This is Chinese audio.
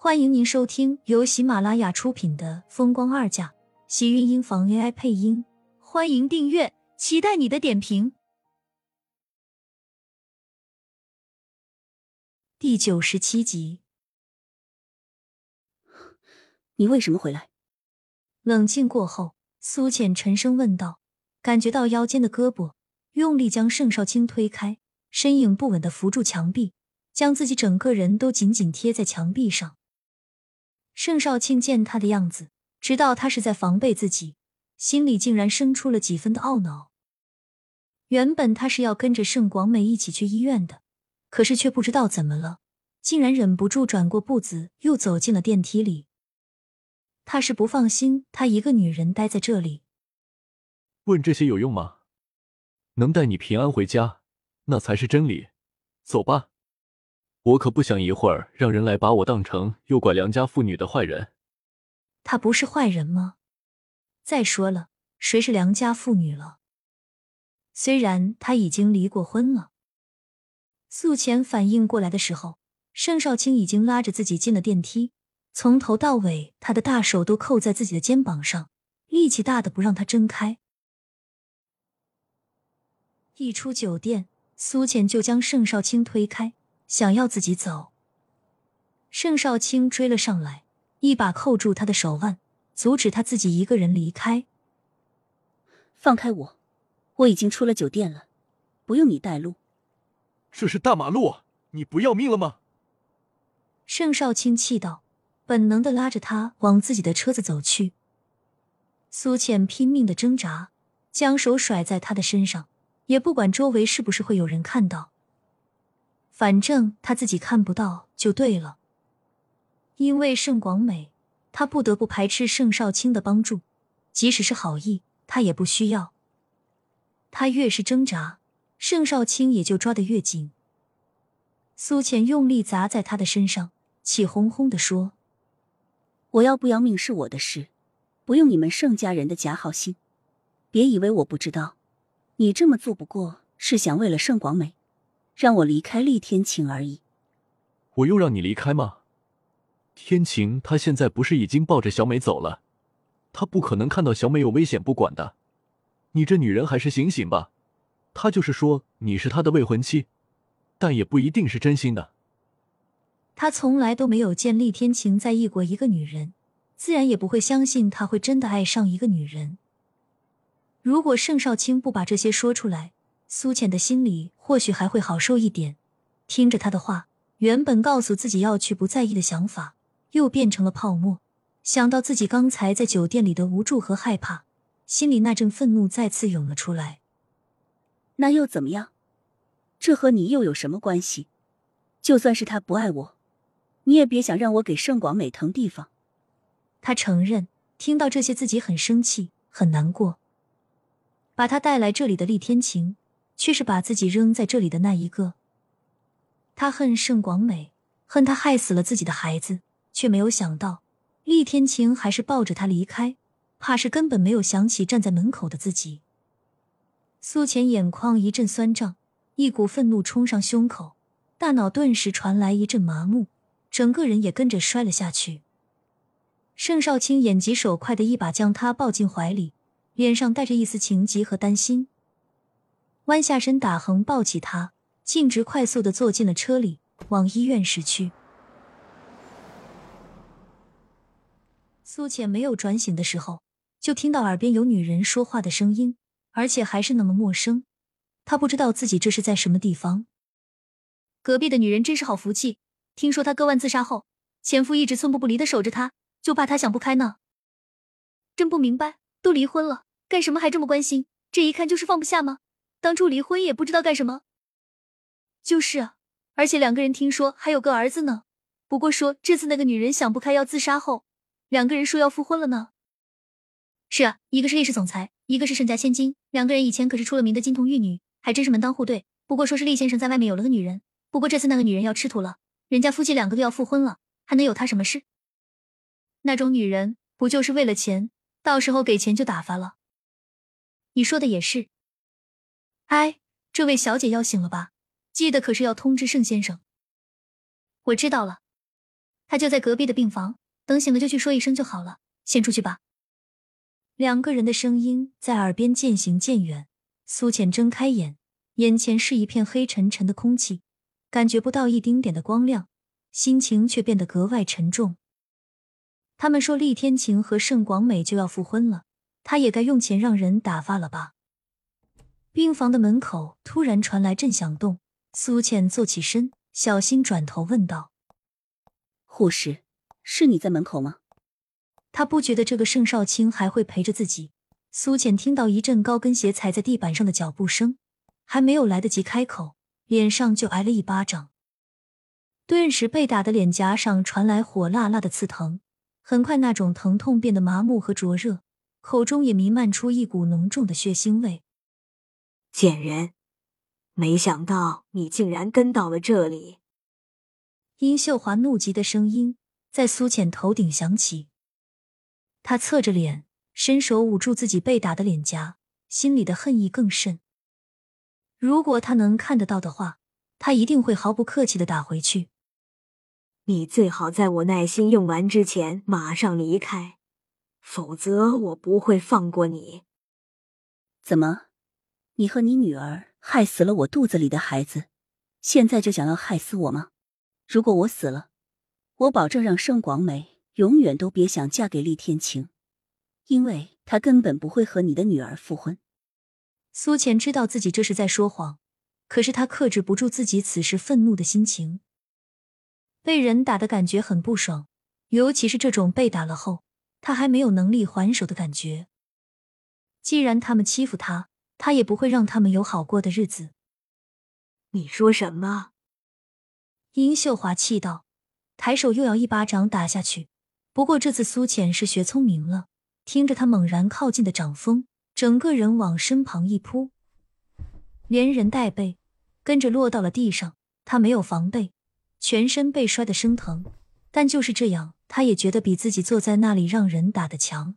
欢迎您收听由喜马拉雅出品的《风光二嫁》，喜运音房 AI 配音。欢迎订阅，期待你的点评。第九十七集，你为什么回来？冷静过后，苏浅沉声问道，感觉到腰间的胳膊用力将盛少卿推开，身影不稳的扶住墙壁，将自己整个人都紧紧贴在墙壁上。盛少卿见他的样子，知道他是在防备自己，心里竟然生出了几分的懊恼。原本他是要跟着盛广美一起去医院的，可是却不知道怎么了，竟然忍不住转过步子，又走进了电梯里。他是不放心他一个女人待在这里。问这些有用吗？能带你平安回家，那才是真理。走吧。我可不想一会儿让人来把我当成诱拐良家妇女的坏人。他不是坏人吗？再说了，谁是良家妇女了？虽然他已经离过婚了。素浅反应过来的时候，盛少卿已经拉着自己进了电梯，从头到尾，他的大手都扣在自己的肩膀上，力气大的不让他睁开。一出酒店，苏浅就将盛少卿推开。想要自己走，盛少卿追了上来，一把扣住他的手腕，阻止他自己一个人离开。放开我，我已经出了酒店了，不用你带路。这是大马路，你不要命了吗？盛少卿气道，本能的拉着他往自己的车子走去。苏倩拼命的挣扎，将手甩在他的身上，也不管周围是不是会有人看到。反正他自己看不到就对了。因为盛广美，他不得不排斥盛少卿的帮助，即使是好意，他也不需要。他越是挣扎，盛少卿也就抓得越紧。苏浅用力砸在他的身上，气哄哄的说：“我要不要命是我的事，不用你们盛家人的假好心。别以为我不知道，你这么做不过是想为了盛广美。”让我离开厉天晴而已。我又让你离开吗？天晴他现在不是已经抱着小美走了？他不可能看到小美有危险不管的。你这女人还是醒醒吧！他就是说你是他的未婚妻，但也不一定是真心的。他从来都没有见厉天晴在意过一个女人，自然也不会相信他会真的爱上一个女人。如果盛少卿不把这些说出来。苏浅的心里或许还会好受一点，听着他的话，原本告诉自己要去不在意的想法，又变成了泡沫。想到自己刚才在酒店里的无助和害怕，心里那阵愤怒再次涌了出来。那又怎么样？这和你又有什么关系？就算是他不爱我，你也别想让我给盛广美腾地方。他承认，听到这些自己很生气，很难过。把他带来这里的厉天晴。却是把自己扔在这里的那一个。他恨盛广美，恨他害死了自己的孩子，却没有想到厉天晴还是抱着他离开，怕是根本没有想起站在门口的自己。苏浅眼眶一阵酸胀，一股愤怒冲上胸口，大脑顿时传来一阵麻木，整个人也跟着摔了下去。盛少卿眼疾手快的一把将他抱进怀里，脸上带着一丝情急和担心。弯下身，打横抱起他，径直快速的坐进了车里，往医院驶去。苏浅没有转醒的时候，就听到耳边有女人说话的声音，而且还是那么陌生。她不知道自己这是在什么地方。隔壁的女人真是好福气，听说她割腕自杀后，前夫一直寸步不离的守着她，就怕她想不开呢。真不明白，都离婚了，干什么还这么关心？这一看就是放不下吗？当初离婚也不知道干什么，就是啊，而且两个人听说还有个儿子呢。不过说这次那个女人想不开要自杀后，两个人说要复婚了呢。是啊，一个是历史总裁，一个是盛家千金，两个人以前可是出了名的金童玉女，还真是门当户对。不过说是厉先生在外面有了个女人，不过这次那个女人要吃土了，人家夫妻两个都要复婚了，还能有他什么事？那种女人不就是为了钱，到时候给钱就打发了。你说的也是。哎，这位小姐要醒了吧？记得可是要通知盛先生。我知道了。他就在隔壁的病房，等醒了就去说一声就好了。先出去吧。两个人的声音在耳边渐行渐远。苏浅睁开眼，眼前是一片黑沉沉的空气，感觉不到一丁点的光亮，心情却变得格外沉重。他们说厉天晴和盛广美就要复婚了，他也该用钱让人打发了吧？病房的门口突然传来阵响动，苏浅坐起身，小心转头问道：“护士，是你在门口吗？”他不觉得这个盛少卿还会陪着自己。苏浅听到一阵高跟鞋踩在地板上的脚步声，还没有来得及开口，脸上就挨了一巴掌，顿时被打的脸颊上传来火辣辣的刺疼。很快，那种疼痛变得麻木和灼热，口中也弥漫出一股浓重的血腥味。贱人，没想到你竟然跟到了这里！殷秀华怒极的声音在苏浅头顶响起，他侧着脸，伸手捂住自己被打的脸颊，心里的恨意更甚。如果他能看得到的话，他一定会毫不客气的打回去。你最好在我耐心用完之前马上离开，否则我不会放过你。怎么，你和你女儿害死了我肚子里的孩子，现在就想要害死我吗？如果我死了，我保证让盛广美永远都别想嫁给厉天晴，因为他根本不会和你的女儿复婚。苏浅知道自己这是在说谎，可是他克制不住自己此时愤怒的心情。被人打的感觉很不爽，尤其是这种被打了后他还没有能力还手的感觉。既然他们欺负他，他也不会让他们有好过的日子。你说什么？殷秀华气道，抬手又要一巴掌打下去。不过这次苏浅是学聪明了，听着他猛然靠近的掌风，整个人往身旁一扑，连人带背跟着落到了地上。他没有防备。全身被摔得生疼，但就是这样，他也觉得比自己坐在那里让人打的强。